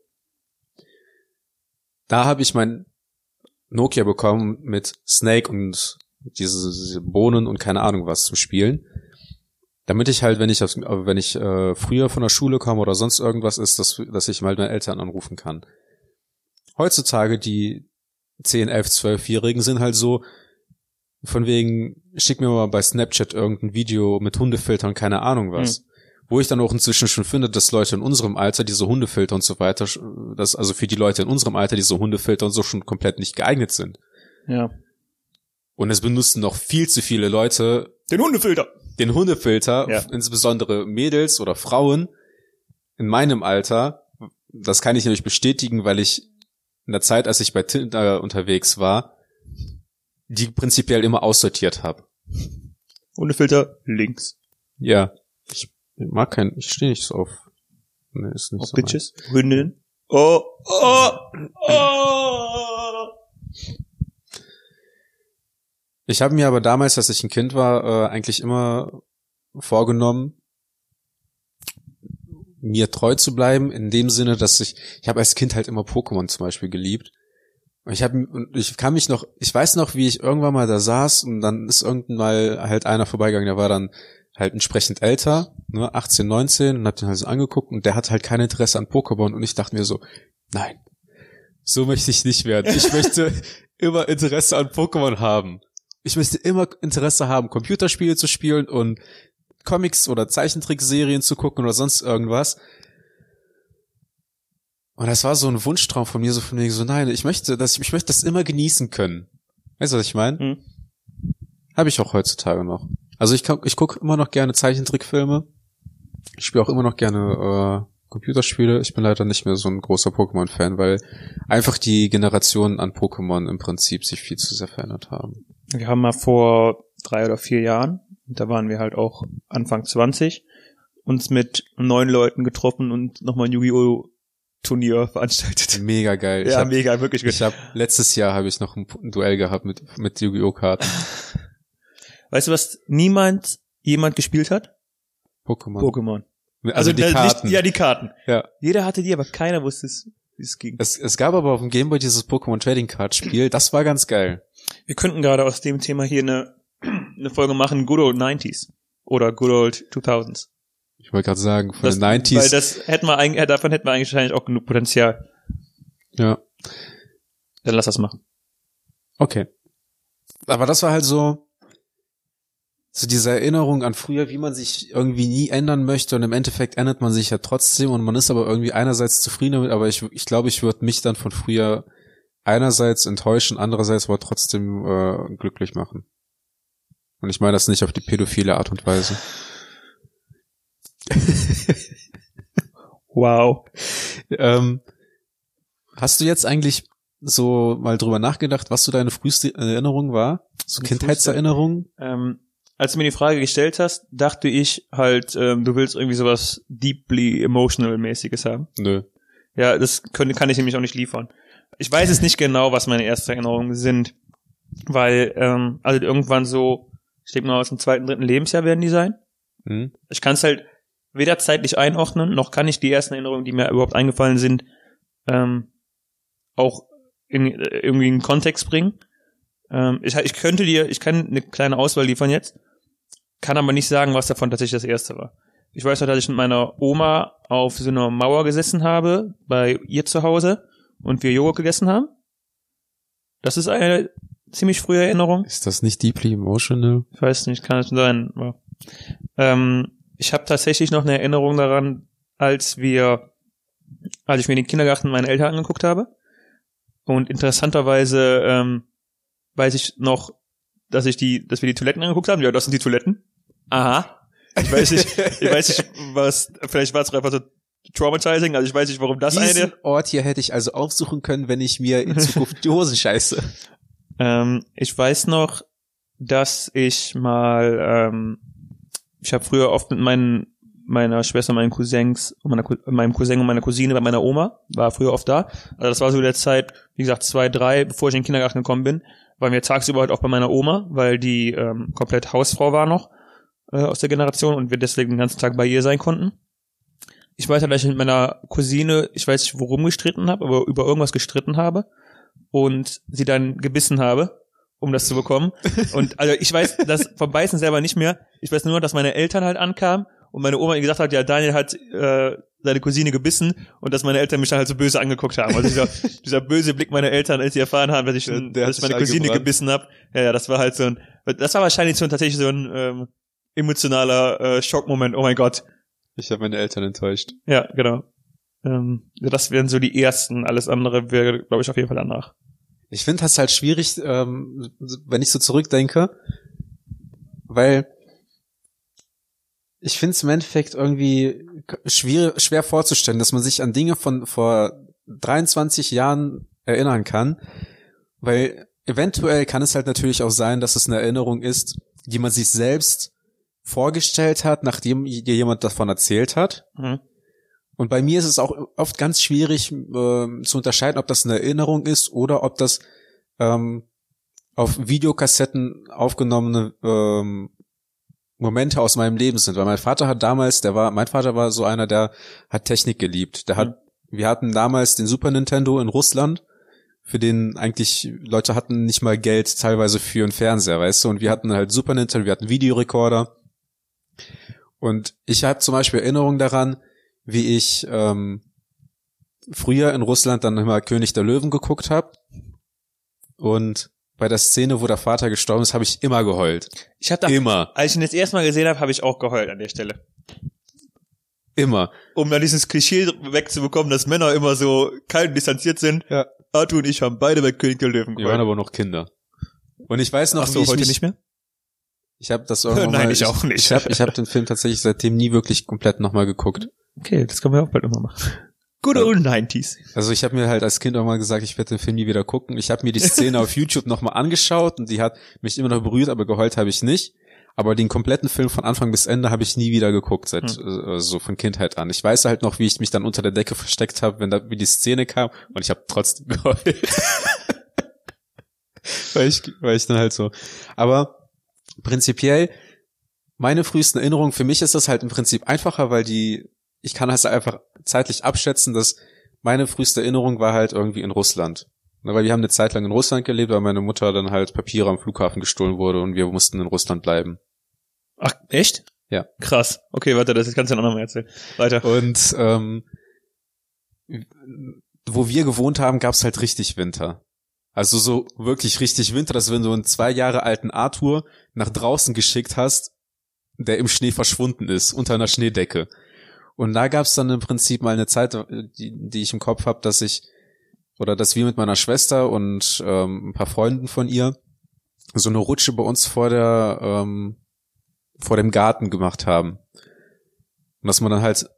Da habe ich mein Nokia bekommen mit Snake und diese, diese Bohnen und keine Ahnung was zum Spielen. Damit ich halt, wenn ich wenn ich äh, früher von der Schule komme oder sonst irgendwas ist, dass, dass ich halt meine Eltern anrufen kann. Heutzutage die 10, 11, 12-Jährigen sind halt so, von wegen, schick mir mal bei Snapchat irgendein Video mit Hundefiltern, keine Ahnung was. Wo ich dann auch inzwischen schon finde, dass Leute in unserem Alter diese Hundefilter und so weiter, dass also für die Leute in unserem Alter diese Hundefilter und so schon komplett nicht geeignet sind. Ja. Und es benutzen noch viel zu viele Leute Den Hundefilter. den Hundefilter, Ja. insbesondere Mädels oder Frauen in meinem Alter. Das kann ich nämlich bestätigen, weil ich in der Zeit, als ich bei Tinder unterwegs war, die prinzipiell immer aussortiert habe. Hundefilter links. Ja, ich mag kein, ich stehe nicht so auf. Nee, ist nicht Auf so Bitches. Hündinnen. Oh, oh, oh. Ich habe mir aber damals, als ich ein Kind war, äh, eigentlich immer vorgenommen, mir treu zu bleiben, in dem Sinne, dass ich, ich habe als Kind halt immer Pokémon zum Beispiel geliebt. Und ich habe, und ich kann mich noch, ich weiß noch, wie ich irgendwann mal da saß und dann ist irgendwann mal halt einer vorbeigegangen, der war dann halt entsprechend älter, ne, 18, 19 und hat den halt so angeguckt und der hat halt kein Interesse an Pokémon und ich dachte mir so, nein, so möchte ich nicht werden. Ich möchte immer Interesse an Pokémon haben. Ich möchte immer Interesse haben, Computerspiele zu spielen und Comics oder Zeichentrickserien zu gucken oder sonst irgendwas. Und das war so ein Wunschtraum von mir, so von wegen so, nein, ich möchte, dass ich, ich möchte das immer genießen können. Weißt du, was ich meine? Hm. Habe ich auch heutzutage noch. Also ich, ich gucke immer noch gerne Zeichentrickfilme. Ich spiele auch immer noch gerne äh, Computerspiele. Ich bin leider nicht mehr so ein großer Pokémon-Fan, weil einfach die Generationen an Pokémon im Prinzip sich viel zu sehr verändert haben. Wir haben mal vor drei oder vier Jahren, da waren wir halt auch Anfang 20, uns mit neun Leuten getroffen und nochmal Yu-Gi-Oh! Turnier veranstaltet. Mega geil. Ja, hab, mega, wirklich gut. ich hab, letztes Jahr habe ich noch ein, ein Duell gehabt mit, mit Yu-Gi-Oh! Karten. Weißt du, was niemand jemand gespielt hat? Pokémon. Pokémon. Also, die äh, Karten. Nicht, ja, die Karten. Ja. Jeder hatte die, aber keiner wusste es, wie es ging. Es, es gab aber auf dem Gameboy dieses Pokémon Trading Card Spiel. Das war ganz geil. Wir könnten gerade aus dem Thema hier eine, eine Folge machen, Good Old 90s. Oder Good Old 2000s. Ich wollte gerade sagen, von Das, den Weil 90s. das hätten wir eigentlich, davon hätten wir eigentlich wahrscheinlich auch genug Potenzial. ja. Dann lass das machen. Okay. Aber das war halt so, so diese Erinnerung an früher, wie man sich irgendwie nie ändern möchte und im Endeffekt ändert man sich ja trotzdem und man ist aber irgendwie einerseits zufrieden damit, aber ich, ich glaube, ich würde mich dann von früher einerseits enttäuschen, andererseits aber trotzdem äh, glücklich machen. Und ich meine das nicht auf die pädophile Art und Weise. Wow. ähm, hast du jetzt eigentlich so mal drüber nachgedacht, was so deine früheste Erinnerung war? So Kindheitserinnerung? Ähm, als du mir die Frage gestellt hast, dachte ich halt, ähm, du willst irgendwie sowas deeply emotional mäßiges haben. Nö. Ja, das können, kann ich nämlich auch nicht liefern. Ich weiß es nicht genau, was meine ersten Erinnerungen sind, weil ähm, also irgendwann so, ich denke mal aus dem zweiten, dritten Lebensjahr werden die sein. Hm? Ich kann es halt weder zeitlich einordnen, noch kann ich die ersten Erinnerungen, die mir überhaupt eingefallen sind, ähm, auch in, äh, irgendwie in Kontext bringen. Ähm, ich, ich könnte dir, ich kann eine kleine Auswahl liefern jetzt, kann aber nicht sagen, was davon tatsächlich das erste war. Ich weiß noch, dass ich mit meiner Oma auf so einer Mauer gesessen habe, bei ihr zu Hause, und wir Joghurt gegessen haben. Das ist eine ziemlich frühe Erinnerung. Ist das nicht deeply emotional? Ich weiß nicht, kann es sein. Ähm, ich habe tatsächlich noch eine Erinnerung daran, als wir, als ich mir den Kindergarten meiner Eltern angeguckt habe. Und interessanterweise ähm, weiß ich noch, dass ich die, dass wir die Toiletten angeguckt haben. Ja, das sind die Toiletten. Aha. Ich weiß nicht, ich weiß nicht, was, vielleicht war es einfach so traumatizing, also ich weiß nicht, warum das Diesen eine. Ort hier hätte ich also aufsuchen können, wenn ich mir in Zukunft die Hosen scheiße. Ähm, ich weiß noch, dass ich mal, ähm, ich habe früher oft mit meinen meiner Schwester, meinen Cousins, meiner, meinem Cousin und meiner Cousine bei meiner Oma, war früher oft da. Also das war so der Zeit, wie gesagt, zwei, drei, bevor ich in den Kindergarten gekommen bin, waren wir tagsüber halt auch bei meiner Oma, weil die ähm, komplett Hausfrau war noch äh, aus der Generation und wir deswegen den ganzen Tag bei ihr sein konnten. Ich weiß halt, dass ich mit meiner Cousine, ich weiß nicht, worum gestritten habe, aber über irgendwas gestritten habe und sie dann gebissen habe, um das zu bekommen. Und also ich weiß das vom Beißen selber nicht mehr. Ich weiß nur, dass meine Eltern halt ankamen und meine Oma gesagt hat, ja, Daniel hat äh, seine Cousine gebissen und dass meine Eltern mich dann halt so böse angeguckt haben. Also dieser, dieser böse Blick meiner Eltern, als sie erfahren haben, dass ich, hat dass ich meine Cousine gebissen habe. Ja, ja, das war halt so ein, das war wahrscheinlich so ein, tatsächlich so ein ähm, emotionaler äh, Schockmoment. Oh mein Gott. Ich habe meine Eltern enttäuscht. Ja, genau. Ähm, das wären so die ersten. Alles andere wäre, glaube ich, auf jeden Fall danach. Ich finde das halt schwierig, ähm, wenn ich so zurückdenke, weil ich finde es im Endeffekt irgendwie schwer, schwer vorzustellen, dass man sich an Dinge von vor 23 Jahren erinnern kann, weil eventuell kann es halt natürlich auch sein, dass es eine Erinnerung ist, die man sich selbst vorgestellt hat, nachdem jemand davon erzählt hat. Mhm. Und bei mir ist es auch oft ganz schwierig ähm, zu unterscheiden, ob das eine Erinnerung ist oder ob das ähm, auf Videokassetten aufgenommene ähm, Momente aus meinem Leben sind. Weil mein Vater hat damals, der war, mein Vater war so einer, der hat Technik geliebt. Der hat, wir hatten damals den Super Nintendo in Russland, für den eigentlich Leute hatten nicht mal Geld teilweise für einen Fernseher, weißt du? Und wir hatten halt Super Nintendo, wir hatten Videorekorder. Und ich habe zum Beispiel Erinnerungen daran, wie ich ähm, früher in Russland dann immer König der Löwen geguckt habe. Und bei der Szene, wo der Vater gestorben ist, habe ich immer geheult. Ich habe da, Immer, als ich ihn das erste Mal gesehen habe, habe ich auch geheult an der Stelle. immer. Um dann dieses Klischee wegzubekommen, dass Männer immer so kalt und distanziert sind. Ja. Arthur und ich haben beide bei König der Löwen Wir waren aber noch Kinder. Und ich weiß noch, Ach wie so, ich heute mich, nicht mehr? Ich habe das irgendwann Nein, mal, ich auch nicht. Ich habe ich hab den Film tatsächlich seitdem nie wirklich komplett nochmal geguckt. Okay, das können wir auch bald immer machen. Good old 90s. Also ich habe mir halt als Kind auch mal gesagt, ich werde den Film nie wieder gucken. Ich habe mir die Szene auf YouTube nochmal angeschaut und die hat mich immer noch berührt, aber geheult habe ich nicht. Aber den kompletten Film von Anfang bis Ende habe ich nie wieder geguckt, seit Hm. äh, so von Kindheit an. Ich weiß halt noch, wie ich mich dann unter der Decke versteckt habe, wenn da wie die Szene kam und ich habe trotzdem geheult. weil ich weil ich dann halt so. Aber prinzipiell meine frühesten Erinnerungen für mich ist das halt im Prinzip einfacher, weil die ich kann halt einfach zeitlich abschätzen, dass meine früheste Erinnerung war halt irgendwie in Russland. Weil wir haben eine Zeit lang in Russland gelebt, weil meine Mutter dann halt Papiere am Flughafen gestohlen wurde und wir mussten in Russland bleiben. Ach, echt? Ja. Krass. Okay, warte, das kannst du ja noch mal erzählen. Weiter. Und ähm, wo wir gewohnt haben, gab's halt richtig Winter. Also so wirklich richtig Winter, dass wenn du einen zwei Jahre alten Arthur nach draußen geschickt hast, der im Schnee verschwunden ist, unter einer Schneedecke. Und da gab's dann im Prinzip mal eine Zeit, die, die ich im Kopf habe, dass ich, oder dass wir mit meiner Schwester und ähm, ein paar Freunden von ihr so eine Rutsche bei uns vor der, ähm, vor dem Garten gemacht haben. Und dass man dann halt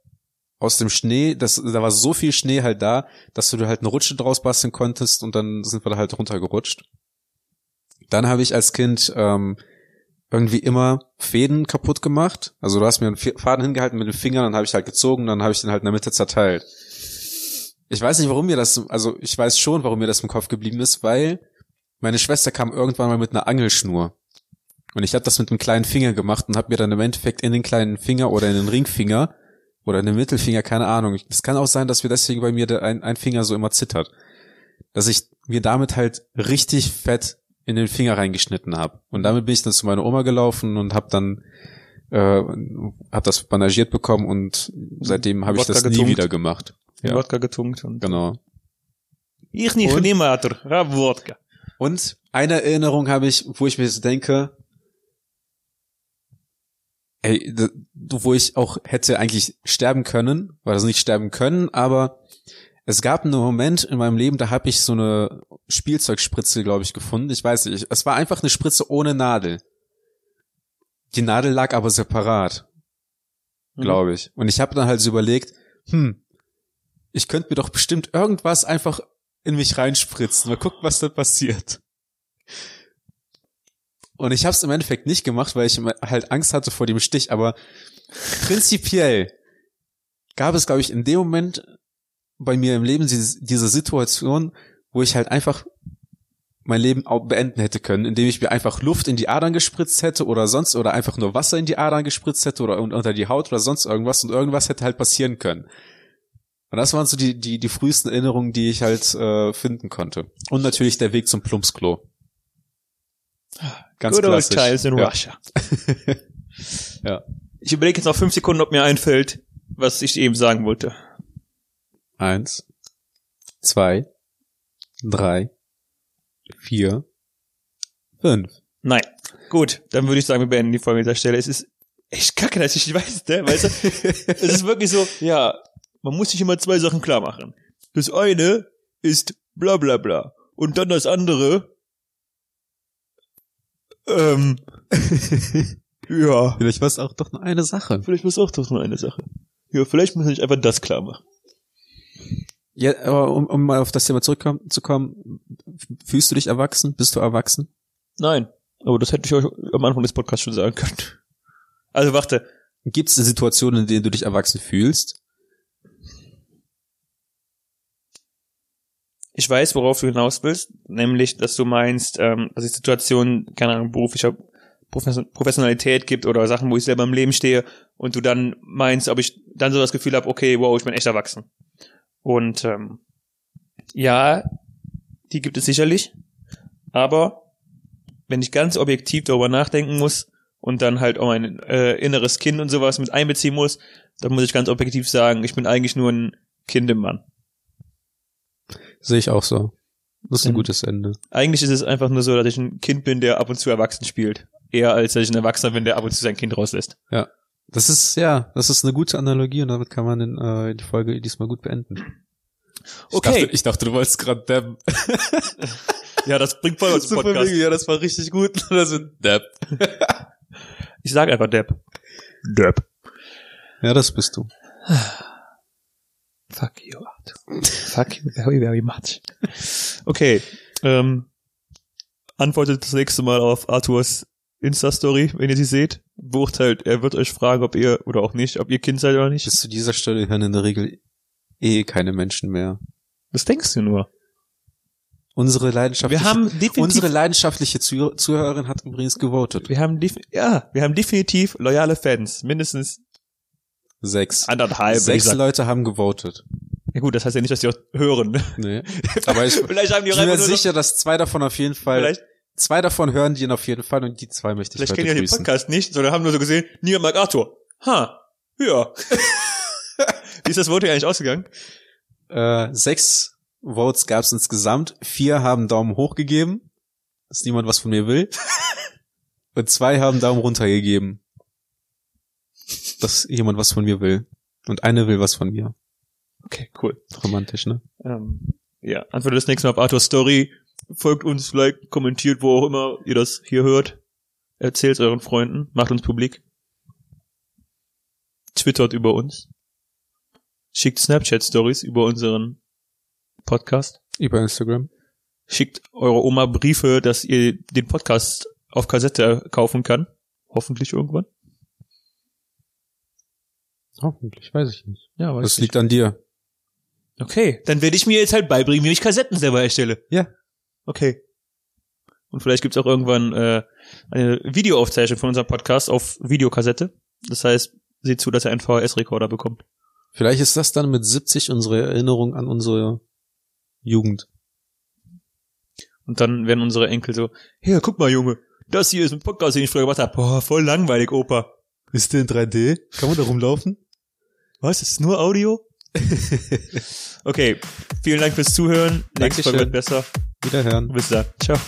aus dem Schnee, das, da war so viel Schnee halt da, dass du halt eine Rutsche draus basteln konntest und dann sind wir da halt runtergerutscht. Dann habe ich als Kind ähm, irgendwie immer Fäden kaputt gemacht. Also du hast mir einen Faden hingehalten mit den Fingern, dann habe ich halt gezogen, dann habe ich den halt in der Mitte zerteilt. Ich weiß nicht, warum mir das, also ich weiß schon, warum mir das im Kopf geblieben ist, weil meine Schwester kam irgendwann mal mit einer Angelschnur. Und ich habe das mit einem kleinen Finger gemacht und habe mir dann im Endeffekt in den kleinen Finger oder in den Ringfinger oder in den Mittelfinger, keine Ahnung. Es kann auch sein, dass wir deswegen bei mir ein, ein Finger so immer zittert. Dass ich mir damit halt richtig fett in den Finger reingeschnitten habe. Und damit bin ich dann zu meiner Oma gelaufen und habe dann äh, hab das bandagiert bekommen und seitdem habe ich das getunkt. nie wieder gemacht. Ja. Wodka getunkt und Genau. ich nicht Und? niemals, ja, Wodka. Und eine Erinnerung habe ich, wo ich mir so denke, ey, wo ich auch hätte eigentlich sterben können, oder also nicht sterben können, aber es gab einen Moment in meinem Leben, da habe ich so eine Spielzeugspritze, glaube ich, gefunden. Ich weiß nicht, es war einfach eine Spritze ohne Nadel. Die Nadel lag aber separat, glaube ich. Und ich habe dann halt so überlegt, hm, ich könnte mir doch bestimmt irgendwas einfach in mich reinspritzen. Mal gucken, was da passiert. Und ich habe es im Endeffekt nicht gemacht, weil ich halt Angst hatte vor dem Stich. Aber prinzipiell gab es, glaube ich, in dem Moment bei mir im Leben diese, diese Situation, wo ich halt einfach mein Leben auch beenden hätte können, indem ich mir einfach Luft in die Adern gespritzt hätte oder sonst oder einfach nur Wasser in die Adern gespritzt hätte oder un- unter die Haut oder sonst irgendwas und irgendwas hätte halt passieren können. Und das waren so die, die, die frühesten Erinnerungen, die ich halt äh, finden konnte. Und natürlich der Weg zum Plumpsklo. Ganz Good old klassisch. times in ja. Russia. Ja. Ich überlege jetzt noch fünf Sekunden, ob mir einfällt, was ich eben sagen wollte. Eins, zwei, drei, vier, fünf. Nein. Gut, dann würde ich sagen, wir beenden die Folge an dieser Stelle. Es ist echt kacke, dass ich nicht weiß, ne? Weißt du? es ist wirklich so, ja, man muss sich immer zwei Sachen klar machen. Das eine ist bla bla bla. Und dann das andere, ähm, ja, Vielleicht war es auch doch nur eine Sache. vielleicht muss auch doch nur eine Sache. Ja, vielleicht muss ich einfach das klar machen. Ja, aber um, um mal auf das Thema zurückzukommen, fühlst du dich erwachsen? Bist du erwachsen? Nein, aber das hätte ich euch am Anfang des Podcasts schon sagen können. Also warte, Gibt es Situationen, in denen du dich erwachsen fühlst? ich weiß, worauf du hinaus willst, nämlich, dass du meinst, ähm, dass es Situationen, keine Ahnung, beruflicher Profes- Professionalität gibt oder Sachen, wo ich selber im Leben stehe und du dann meinst, ob ich dann so das Gefühl habe, okay, wow, ich bin echt erwachsen. Und ähm, ja, die gibt es sicherlich, aber wenn ich ganz objektiv darüber nachdenken muss und dann halt auch mein äh, inneres Kind und sowas mit einbeziehen muss, dann muss ich ganz objektiv sagen, ich bin eigentlich nur ein Kind im Mann. Sehe ich auch so. Das ist ein Mhm. gutes Ende. Eigentlich ist es einfach nur so, dass ich ein Kind bin, der ab und zu erwachsen spielt. Eher als dass ich ein Erwachsener bin, der ab und zu sein Kind rauslässt. Das ist, ja, das ist eine gute Analogie und damit kann man den, äh, die Folge diesmal gut beenden. Ich Okay. Dachte, ich dachte, du wolltest gerade Depp. Ja, das bringt voll So von Podcast. wegen, ja, das war richtig gut. Oder so, Depp. Ich sag einfach Depp. Depp. Ja, das bist du. Fuck you, Arthur. Fuck you very, very much. Okay. Ähm, antwortet das nächste Mal auf Arthurs Insta-Story, wenn ihr sie seht. Beurteilt, er wird euch fragen, ob ihr, oder auch nicht, ob ihr Kind seid oder nicht. Bis zu dieser Stelle hören in der Regel eh keine Menschen mehr. Was denkst du nur? Unsere leidenschaftliche, Wir haben unsere leidenschaftliche Zuh Zuhörerin hat übrigens gewotet. wir haben, ja, wir haben definitiv loyale Fans. Mindestens Sechs. anderthalb. ich Sechs. Leute haben gewotet. Ja gut, das heißt ja nicht, dass die auch hören. Ne? Nee. Aber ich vielleicht haben die bin auch mir sicher, dass zwei davon auf jeden Fall, vielleicht, zwei davon hören die ihn auf jeden Fall und die zwei möchte ich vielleicht kennen ja den. Podcast nicht, sondern haben nur so gesehen, niemand mag Arthur. Ha, ja. Wie ist das Voting eigentlich ausgegangen? Äh, sechs Votes gab es insgesamt. Vier haben Daumen hoch gegeben, dass niemand was von mir will. Und zwei haben Daumen runter gegeben, dass jemand was von mir will. Und eine will was von mir. Okay, cool. Romantisch, ne? Ähm, ja, antwortet das nächste Mal auf Arthurs Story. Folgt uns, like, kommentiert, wo auch immer ihr das hier hört. Erzählt euren Freunden, macht uns publik. Twittert über uns. Schickt Snapchat-Stories über unseren Podcast. Über Instagram. Schickt eure Oma Briefe, dass ihr den Podcast auf Kassette kaufen kann. Hoffentlich irgendwann. Hoffentlich, weiß ich nicht. Ja, weiß Das ich. liegt an dir. Okay, dann werde ich mir jetzt halt beibringen, wie ich Kassetten selber erstelle. Ja. Okay. Und vielleicht gibt's auch irgendwann äh, eine Videoaufzeichnung von unserem Podcast auf Videokassette. Das heißt, seht zu, dass er einen VHS-Rekorder bekommt. Vielleicht ist das dann mit 70 unsere Erinnerung an unsere Jugend. Und dann werden unsere Enkel so, hier, guck mal, Junge, das hier ist ein Podcast, den ich früher gemacht habe. Boah, voll langweilig, Opa. Ist der in 3D? Kann man da rumlaufen? Was? Ist nur Audio? Okay, vielen Dank fürs Zuhören. Nächste. Folge wird besser. Wiederhören. Bis dann. Ciao.